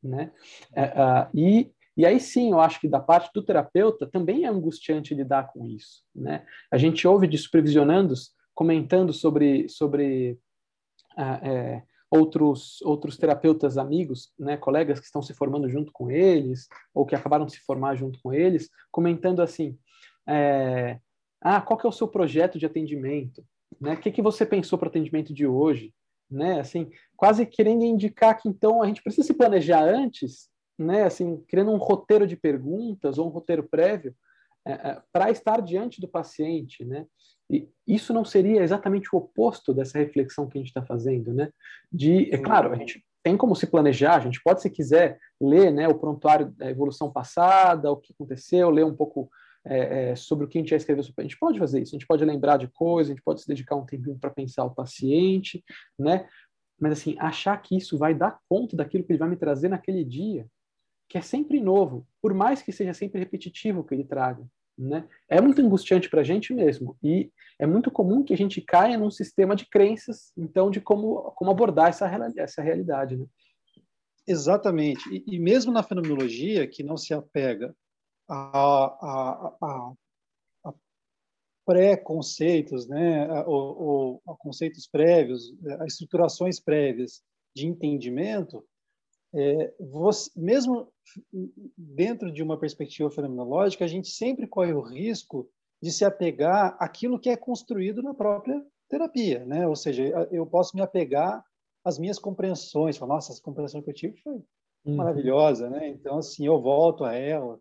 né? É, uh, e e aí sim, eu acho que da parte do terapeuta também é angustiante lidar com isso, né? A gente ouve de supervisionandos comentando sobre sobre uh, é, outros outros terapeutas amigos, né, colegas que estão se formando junto com eles ou que acabaram de se formar junto com eles, comentando assim, é, ah, qual que é o seu projeto de atendimento? Né? O que, que você pensou para o atendimento de hoje? Né? Assim, quase querendo indicar que então a gente precisa se planejar antes, né? Assim, criando um roteiro de perguntas ou um roteiro prévio é, é, para estar diante do paciente, né? E isso não seria exatamente o oposto dessa reflexão que a gente está fazendo, né? De, é claro, a gente tem como se planejar, a gente pode, se quiser, ler né, o prontuário da evolução passada, o que aconteceu, ler um pouco é, é, sobre o que a gente já escreveu. A gente pode fazer isso, a gente pode lembrar de coisas, a gente pode se dedicar um tempinho para pensar o paciente, né? Mas, assim, achar que isso vai dar conta daquilo que ele vai me trazer naquele dia, que é sempre novo, por mais que seja sempre repetitivo o que ele traga, né? É muito angustiante para a gente mesmo e é muito comum que a gente caia num sistema de crenças, então, de como, como abordar essa, essa realidade, né? Exatamente. E, e mesmo na fenomenologia, que não se apega a, a, a, pré-conceitos, né, ou, ou a conceitos prévios, a estruturações prévias de entendimento, é, você, mesmo dentro de uma perspectiva fenomenológica, a gente sempre corre o risco de se apegar àquilo que é construído na própria terapia, né? Ou seja, eu posso me apegar às minhas compreensões, falar, nossa, essa compreensão que eu tive foi uhum. maravilhosa, né? Então, assim, eu volto a ela,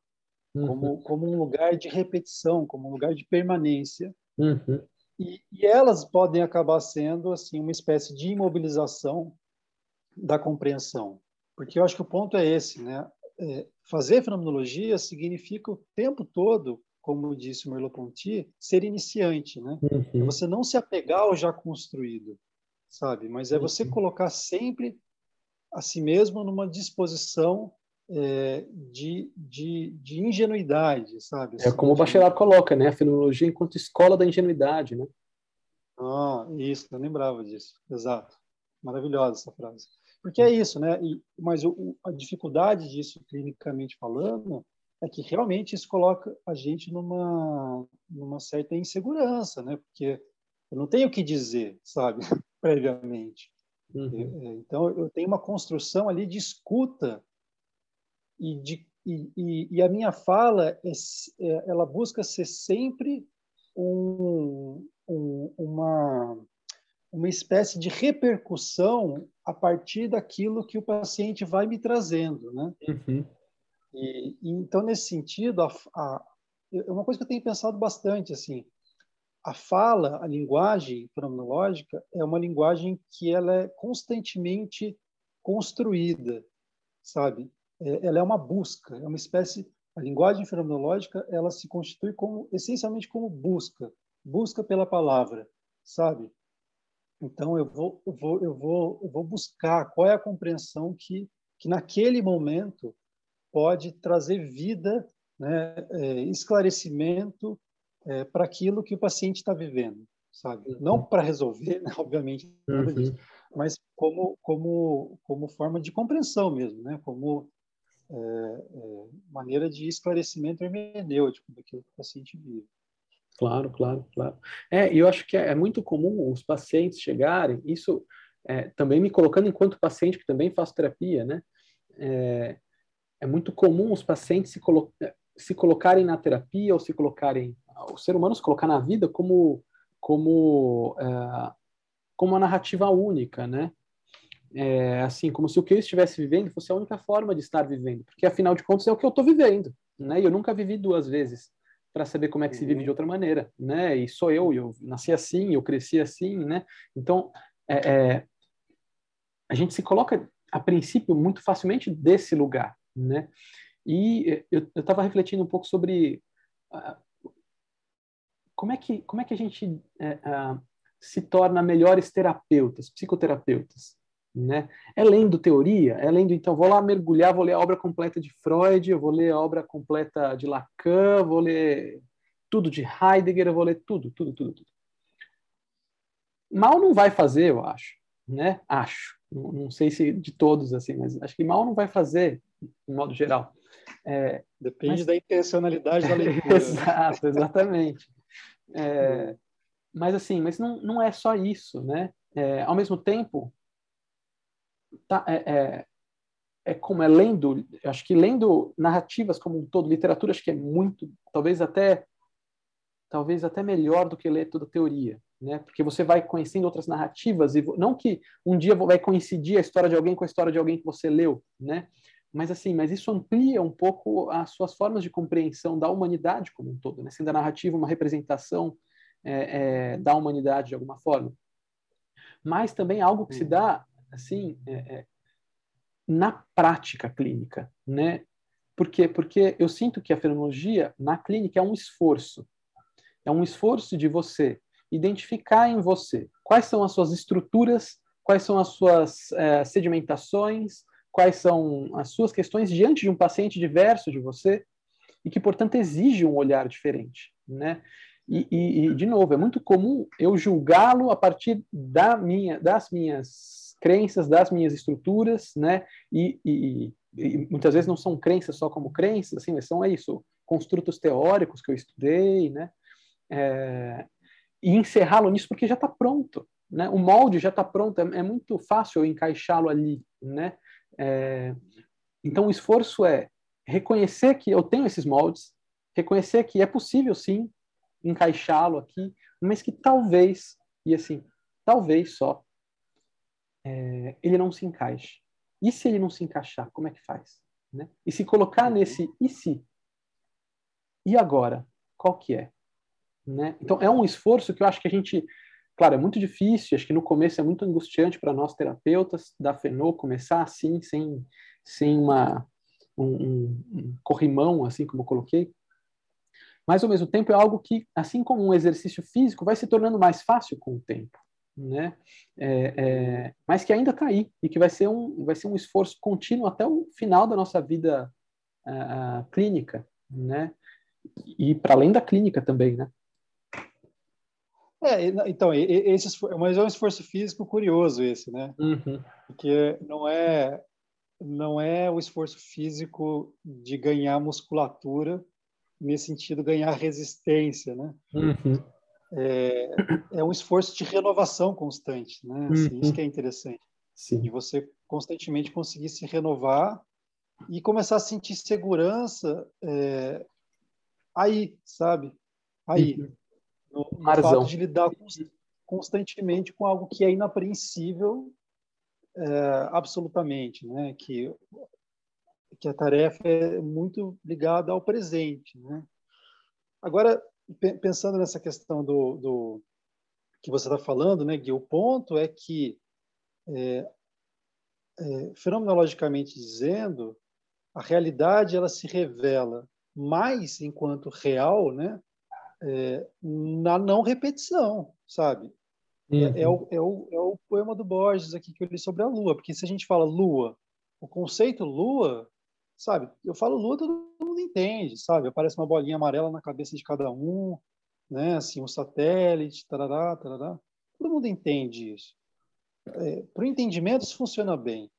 uhum. como, como um lugar de repetição, como um lugar de permanência. Uhum. E, e, elas podem acabar sendo assim uma espécie de imobilização da compreensão, porque eu acho que o ponto é esse, né? É, fazer fenomenologia significa o tempo todo, como disse Merleau-Ponty, ser iniciante, né? Uhum. É você não se apegar ao já construído, sabe? Mas é você uhum. colocar sempre a si mesmo numa disposição é, de, de, de, ingenuidade, sabe? é como o Bachelard coloca, né? A fenomenologia enquanto escola da ingenuidade, né? Ah, isso, eu lembrava disso. Exato. Maravilhosa essa frase. Porque é isso, né? E, mas o, a dificuldade disso, clinicamente falando, é que realmente isso coloca a gente numa, numa certa insegurança, né? Porque eu não tenho o que dizer, sabe, previamente. Uhum. É, então, eu tenho uma construção ali de escuta e, de, e, e, a minha fala, é, é, ela busca ser sempre um, um, uma, uma espécie de repercussão a partir daquilo que o paciente vai me trazendo, né? Uhum. E, e, então, nesse sentido, a, a, é uma coisa que eu tenho pensado bastante, assim, a fala, a linguagem fenomenológica é uma linguagem que ela é constantemente construída, sabe? É, ela é uma busca, é uma espécie a linguagem fenomenológica ela se constitui como essencialmente como busca, busca pela palavra, sabe? Então eu vou eu vou eu vou eu vou buscar qual é a compreensão que que naquele momento pode trazer vida, né, é, esclarecimento é, para aquilo que o paciente está vivendo, sabe? Uhum. Não para resolver, né, obviamente, uhum. mas como como como forma de compreensão mesmo, né? Como maneira de esclarecimento hermenêutico daquilo que o paciente vive. Claro, claro, claro. É, eu acho que é, é, muito comum os pacientes chegarem, isso é, também me colocando enquanto paciente, que também faço terapia, né? É, é muito comum os pacientes se, colo se colocarem na terapia ou se colocarem, o ser humano se colocar na vida como, como, é, como uma narrativa única, né? É, assim, como se o que eu estivesse vivendo fosse a única forma de estar vivendo, porque afinal de contas é o que eu estou vivendo, né? E eu nunca vivi duas vezes para saber como é que se vive de outra maneira, né? E sou eu, eu nasci assim, eu cresci assim, né? Então, é, é, a gente se coloca a princípio muito facilmente desse lugar, né? E eu estava refletindo um pouco sobre uh, como é que como é que a gente uh, se torna melhores terapeutas, psicoterapeutas, né? É lendo teoria, é lendo, então, vou lá mergulhar, vou ler a obra completa de Freud, eu vou ler a obra completa de Lacan, vou ler tudo de Heidegger, vou ler tudo, tudo, tudo, tudo. Mal não vai fazer, eu acho, né? Acho. Não, não sei se de todos, assim, mas acho que mal não vai fazer, de modo geral. É, Depende mas... da intencionalidade da leitura. Exato, exatamente. É, mas assim, mas não, não é só isso, né? É, ao mesmo tempo, tá, é, é, é, como é lendo, acho que lendo narrativas como um todo, literatura acho que é muito, talvez até talvez até melhor do que ler toda a teoria, né? Porque você vai conhecendo outras narrativas e não que um dia vai coincidir a história de alguém com a história de alguém que você leu, né? Mas assim, mas isso amplia um pouco as suas formas de compreensão da humanidade como um todo, né? Sendo a narrativa uma representação é, é, da humanidade de alguma forma, mas também algo que se dá assim, é, é, na prática clínica, né? Por quê? Porque eu sinto que a fenomenologia na clínica é um esforço. É um esforço de você identificar em você quais são as suas estruturas, quais são as suas é, sedimentações, quais são as suas questões diante de um paciente diverso de você e que, portanto, exige um olhar diferente, né? E, e, e de novo, é muito comum eu julgá-lo a partir da minha, das minhas crenças, das minhas estruturas, né? E, e, e, muitas vezes não são crenças só como crenças, assim, mas são é isso, construtos teóricos que eu estudei, né? É, e encerrá-lo nisso porque já está pronto, né? O molde já está pronto, é, é, muito fácil encaixá-lo ali, né? É, então o esforço é reconhecer que eu tenho esses moldes, reconhecer que é possível sim encaixá-lo aqui, mas que talvez e assim talvez só é, ele não se encaixe. E se ele não se encaixar, como é que faz? Né? E se colocar nesse e se? E agora? Qual que é? Né? Então, é um esforço que eu acho que a gente... Claro, é muito difícil, acho que no começo é muito angustiante para nós terapeutas da FENO começar assim, sem, sem uma, um, um corrimão, assim como eu coloquei. Mas, ao mesmo tempo, é algo que, assim como um exercício físico, vai se tornando mais fácil com o tempo. Né? É, é, mas que ainda está aí e que vai ser um vai ser um esforço contínuo até o final da nossa vida uh, clínica, né? E para além da clínica também, né? É, então, esse, mas é um esforço físico curioso esse, né? Uhum. Porque não é, não é o esforço físico de ganhar musculatura, nesse sentido, ganhar resistência, né? Uhum. É, é um esforço de renovação constante, né? Assim, uhum. Isso que é interessante. Sim. De você constantemente conseguir se renovar e começar a sentir segurança é, aí, sabe? Aí. Uhum no, no fato de lidar constantemente com algo que é inapreensível é, absolutamente, né? Que que a tarefa é muito ligada ao presente, né? Agora pensando nessa questão do, do que você está falando, né, Gui, o ponto é que é, é, fenomenologicamente dizendo, a realidade ela se revela mais enquanto real, né, é, na não repetição, sabe? É, uhum. É, é, o, é, o, é o poema do Borges aqui que eu li sobre a Lua, porque se a gente fala Lua, o conceito Lua, sabe? Eu falo Lua, todo mundo entende, sabe? Aparece uma bolinha amarela na cabeça de cada um, né? Assim, um satélite, tarará, tarará. Todo mundo entende isso. É, para o entendimento, isso funciona bem.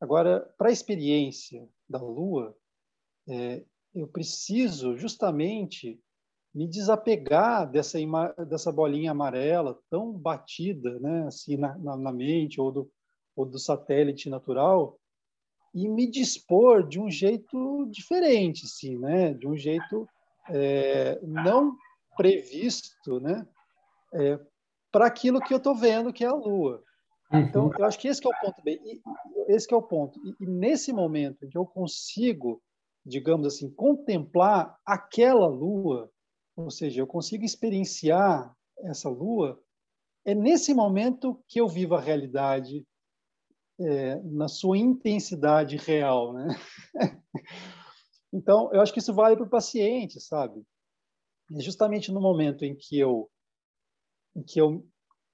Agora, para a experiência da Lua, é, eu preciso justamente me desapegar dessa dessa bolinha amarela tão batida, né, assim na, na, na mente ou do ou do satélite natural e me dispor de um jeito diferente, sim, né, de um jeito é, não previsto, né, é, para aquilo que eu estou vendo que é a Lua. Então, uhum. eu acho que esse que é o ponto bem, esse é o ponto. E, e nesse momento em que eu consigo, digamos assim, contemplar aquela Lua ou seja, eu consigo experienciar essa lua, é nesse momento que eu vivo a realidade é, na sua intensidade real, né? então, eu acho que isso vale para o paciente, sabe? É justamente no momento em que eu, em que eu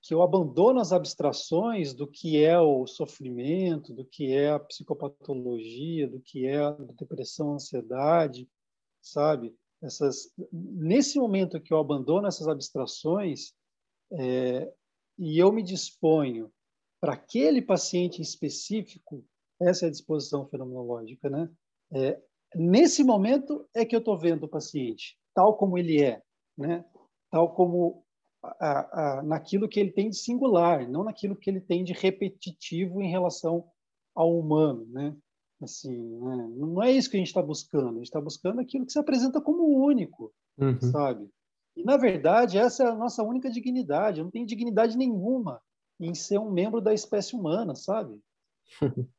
que eu abandono as abstrações do que é o sofrimento, do que é a psicopatologia, do que é a depressão, ansiedade, sabe? essas nesse momento que eu abandono essas abstrações é, e eu me disponho para aquele paciente específico essa é a disposição fenomenológica né é, nesse momento é que eu estou vendo o paciente tal como ele é né tal como a, a, naquilo que ele tem de singular não naquilo que ele tem de repetitivo em relação ao humano né Assim, né? não é isso que a gente está buscando. A gente está buscando aquilo que se apresenta como único, uhum. sabe? E na verdade essa é a nossa única dignidade. Eu não tenho dignidade nenhuma em ser um membro da espécie humana, sabe?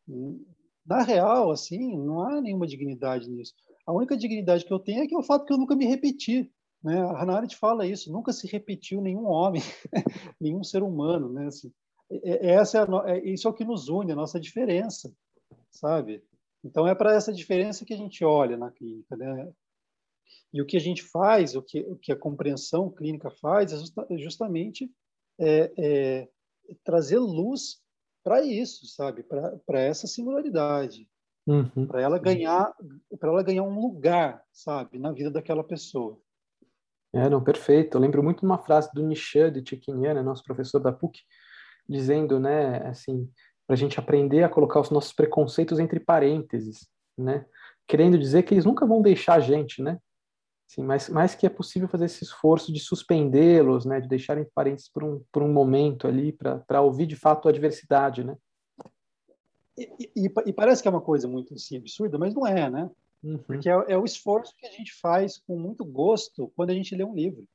na real, assim, não há nenhuma dignidade nisso. A única dignidade que eu tenho é que é o fato que eu nunca me repeti. Né? A Hannah Arendt fala isso, nunca se repetiu nenhum homem, nenhum ser humano. Né? Assim, essa é, a, é, isso é o que nos une, a nossa diferença sabe? Então é para essa diferença que a gente olha na clínica, né? E o que a gente faz, o que, o que a compreensão clínica faz, é, justa, é justamente é, é, trazer luz para isso, sabe? Para essa singularidade, uhum. para ela ganhar, para ela ganhar um lugar, sabe, na vida daquela pessoa. É, não, perfeito. Eu lembro muito de uma frase do Nishan de Tchiquinian, nosso professor da PUC, dizendo, né, assim, para a gente aprender a colocar os nossos preconceitos entre parênteses, né? Querendo dizer que eles nunca vão deixar a gente, né? Sim, mas, mas que é possível fazer esse esforço de suspendê-los, né? De deixar entre parênteses por um, por um momento ali, para ouvir de fato a diversidade, né? E, e, e, parece que é uma coisa muito assim, absurda, mas não é, né? Uhum. Porque é, é o esforço que a gente faz com muito gosto quando a gente lê um livro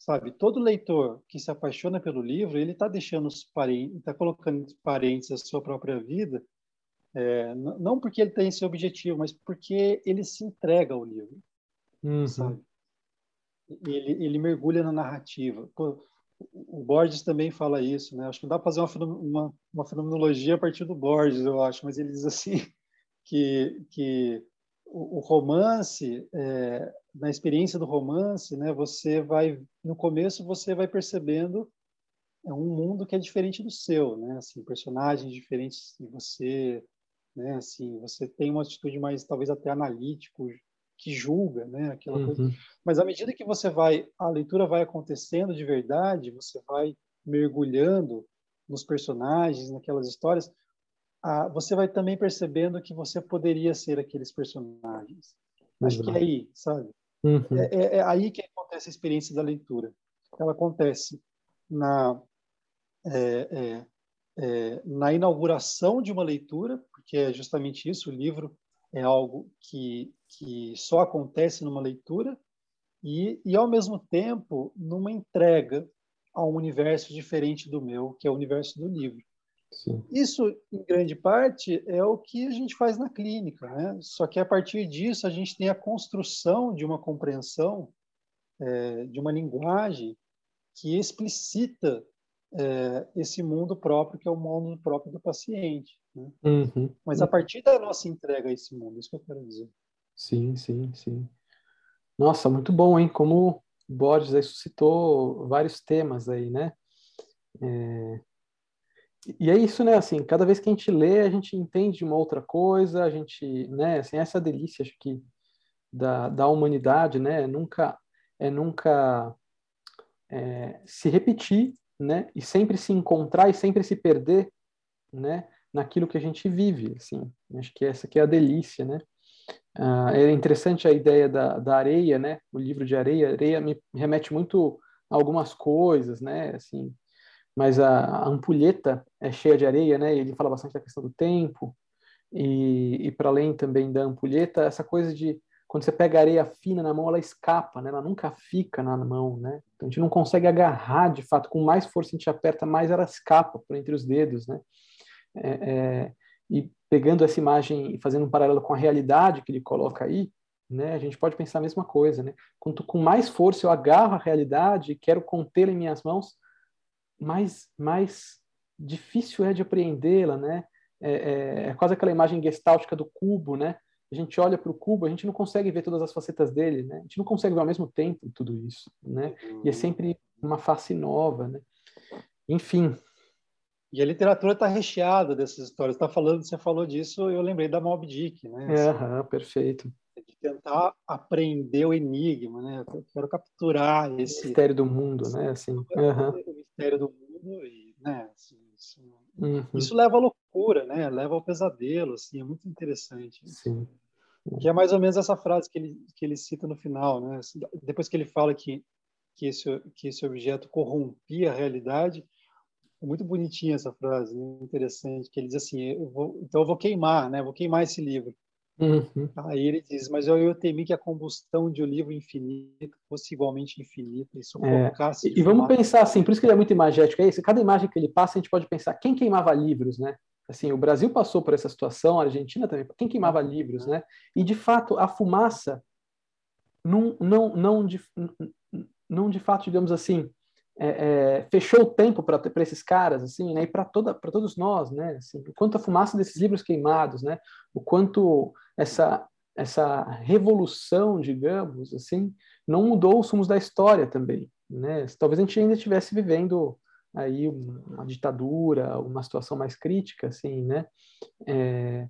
sabe? Todo leitor que se apaixona pelo livro, ele está deixando os parentes, está colocando parentes a sua própria vida, é, não porque ele tem esse objetivo, mas porque ele se entrega ao livro, uhum. sabe? Ele, ele mergulha na narrativa. O Borges também fala isso, né? Acho que dá para fazer uma, uma, uma fenomenologia a partir do Borges, eu acho, mas ele diz assim que, que o, o romance é, na experiência do romance, né, você vai no começo você vai percebendo é um mundo que é diferente do seu, né? Assim, personagens diferentes de você, né? Assim, você tem uma atitude mais talvez até analítico, que julga, né? Aquela uhum. coisa. Mas à medida que você vai, a leitura vai acontecendo de verdade, você vai mergulhando nos personagens, naquelas histórias, ah, você vai também percebendo que você poderia ser aqueles personagens. Acho que é aí, sabe? Uhum. É, é, é, aí que acontece a experiência da leitura. Ela acontece na é, é, é, na inauguração de uma leitura, porque é justamente isso, o livro é algo que, que só acontece numa leitura, e, e, ao mesmo tempo, numa entrega a um universo diferente do meu, que é o universo do livro. Sim. Isso, em grande parte, é o que a gente faz na clínica, né? Só que a partir disso a gente tem a construção de uma compreensão, é, de uma linguagem que explicita é, esse mundo próprio, que é o mundo próprio do paciente. Né? Uhum. Mas a partir da nossa entrega a esse mundo, isso que eu quero dizer. Sim, sim, sim. Nossa, muito bom, hein? Como Borges aí suscitou vários temas aí, né? É... E é isso, né? Assim, cada vez que a gente lê, a gente entende uma outra coisa, a gente, né? Assim, essa delícia, acho que da, da humanidade, né? Nunca é nunca é, se repetir, né? E sempre se encontrar e sempre se perder, né? Naquilo que a gente vive, assim. Acho que essa é a delícia, né? Ah, é interessante a ideia da, da areia, né? O livro de areia, areia me remete muito a algumas coisas, né? Assim, mas a, a ampulheta é cheia de areia, né? Ele fala bastante da questão do tempo e, e para além também da ampulheta, essa coisa de quando você pega areia fina na mão, ela escapa, né? Ela nunca fica na mão, né? Então a gente não consegue agarrar, de fato, com mais força a gente aperta, mais ela escapa por entre os dedos, né? É, é, e pegando essa imagem e fazendo um paralelo com a realidade que ele coloca aí, né? A gente pode pensar a mesma coisa, né? Quanto com mais força eu agarro a realidade e quero contê-la em minhas mãos, mais mais difícil é de apreendê-la, né? É, é, é quase aquela imagem gestáltica do cubo, né? A gente olha para o cubo, a gente não consegue ver todas as facetas dele, né? A gente não consegue ver ao mesmo tempo tudo isso, né? E é sempre uma face nova, né? Enfim. E a literatura está recheada dessas histórias. Tá falando, você falou disso, eu lembrei da Moby Dick, né? Assim, perfeito. De tentar aprender o enigma, né? Eu quero capturar esse o mistério do mundo, né? Assim. Uhum. O mistério do mundo e, né? Assim, isso, uhum. isso leva à loucura, né? Leva ao pesadelo, assim. É muito interessante. Sim. Que é mais ou menos essa frase que ele, que ele cita no final, né? Depois que ele fala que, que, esse, que esse objeto corrompia a realidade, é muito bonitinha essa frase, né? interessante, que ele diz assim, eu vou, então eu vou queimar, né? Vou queimar esse livro. Uhum. Aí ele diz, mas eu, eu temi que a combustão de um livro infinito fosse igualmente infinita e sufocasse. É. E, e vamos pensar assim, por isso que ele é muito imagético, é isso. Cada imagem que ele passa, a gente pode pensar quem queimava livros, né? Assim, o Brasil passou por essa situação, a Argentina também. Quem queimava livros, né? E de fato a fumaça não, não, não, de, não de fato, digamos assim, é, é, fechou o tempo para esses caras, assim, né? E para toda, para todos nós, né? Assim, o quanto a fumaça desses livros queimados, né? O quanto essa essa revolução, digamos, assim, não mudou os sumos da história também, né? Talvez a gente ainda estivesse vivendo aí uma ditadura, uma situação mais crítica, assim, né? É...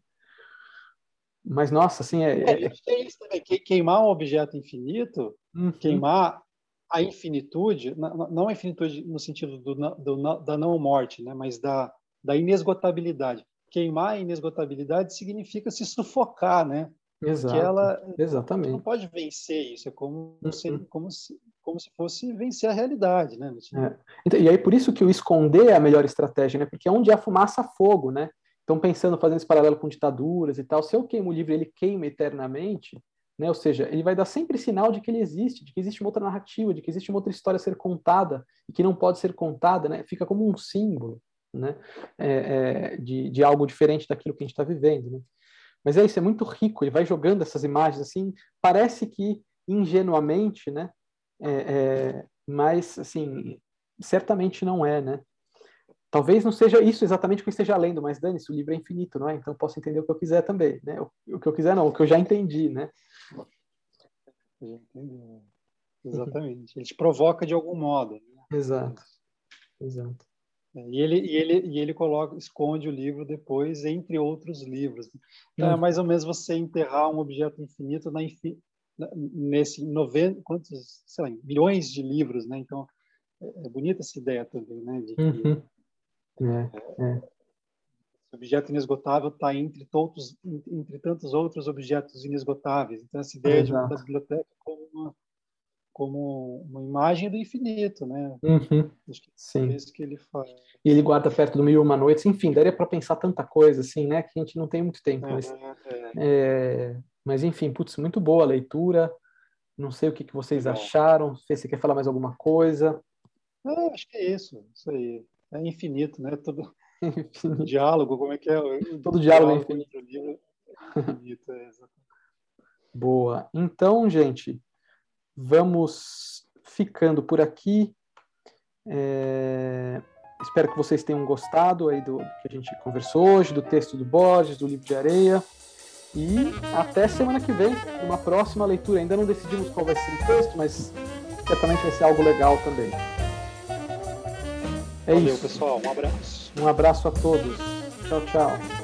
Mas, nossa, assim... É, é, é isso também, queimar um objeto infinito, uhum. queimar a infinitude, não a infinitude no sentido do, do, da não-morte, né? mas da, da inesgotabilidade. Queimar a inesgotabilidade significa se sufocar, né? Exato. Que ela Exatamente. não pode vencer isso, é como, uhum. se, como, se, como se fosse vencer a realidade, né? É. Então, e aí por isso que o esconder é a melhor estratégia, né? Porque é onde há fumaça, há fogo, né? Então pensando, fazendo esse paralelo com ditaduras e tal, se eu queimo o livro ele queima eternamente, né? Ou seja, ele vai dar sempre sinal de que ele existe, de que existe uma outra narrativa, de que existe uma outra história a ser contada e que não pode ser contada, né? Fica como um símbolo, né? É, é, de, de algo diferente daquilo que a gente está vivendo, né? Mas é isso, é muito rico. Ele vai jogando essas imagens assim, parece que ingenuamente, né? É, é, mas, assim, certamente não é, né? Talvez não seja isso exatamente o que eu esteja lendo, mas dane-se, o livro é infinito, não é? Então eu posso entender o que eu quiser também, né? O, o que eu quiser não, o que eu já entendi, né? Exatamente. Ele te provoca de algum modo. Né? Exato. exato. É, e ele, e ele, e ele coloca, esconde o livro depois entre outros livros. Então, é mais ou menos você enterrar um objeto infinito na, nesse 90, quantos, sei lá, milhões de livros, né? Então, é, é bonita essa ideia também, né? De que, uhum. é, é. Esse objeto inesgotável está entre, todos, entre tantos outros objetos inesgotáveis. Então, essa ideia de uma biblioteca como uma, como uma imagem do infinito, né? Uhum. Acho que Sim. é isso que ele faz. E ele guarda perto do Mil e Uma Noites. Enfim, daria para pensar tanta coisa, assim, né? Que a gente não tem muito tempo. É, mas, é. é, mas, enfim, putz, muito boa a leitura. Não sei o que, que vocês Legal. acharam. Se você quer falar mais alguma coisa. Não, acho que é isso. Isso aí. É infinito, né? Todo diálogo, como é que é? O Todo diálogo é infinito. livro é infinito, é. Boa. Então, gente, vamos ficando por aqui. É, Espero que vocês tenham gostado aí do que a gente conversou hoje, do texto do Borges, do livro de areia. E até semana que vem, numa próxima leitura. Ainda não decidimos qual vai ser o texto, mas certamente vai ser algo legal também. É Valeu, isso. pessoal. Um abraço. Um abraço a todos. Tchau, tchau.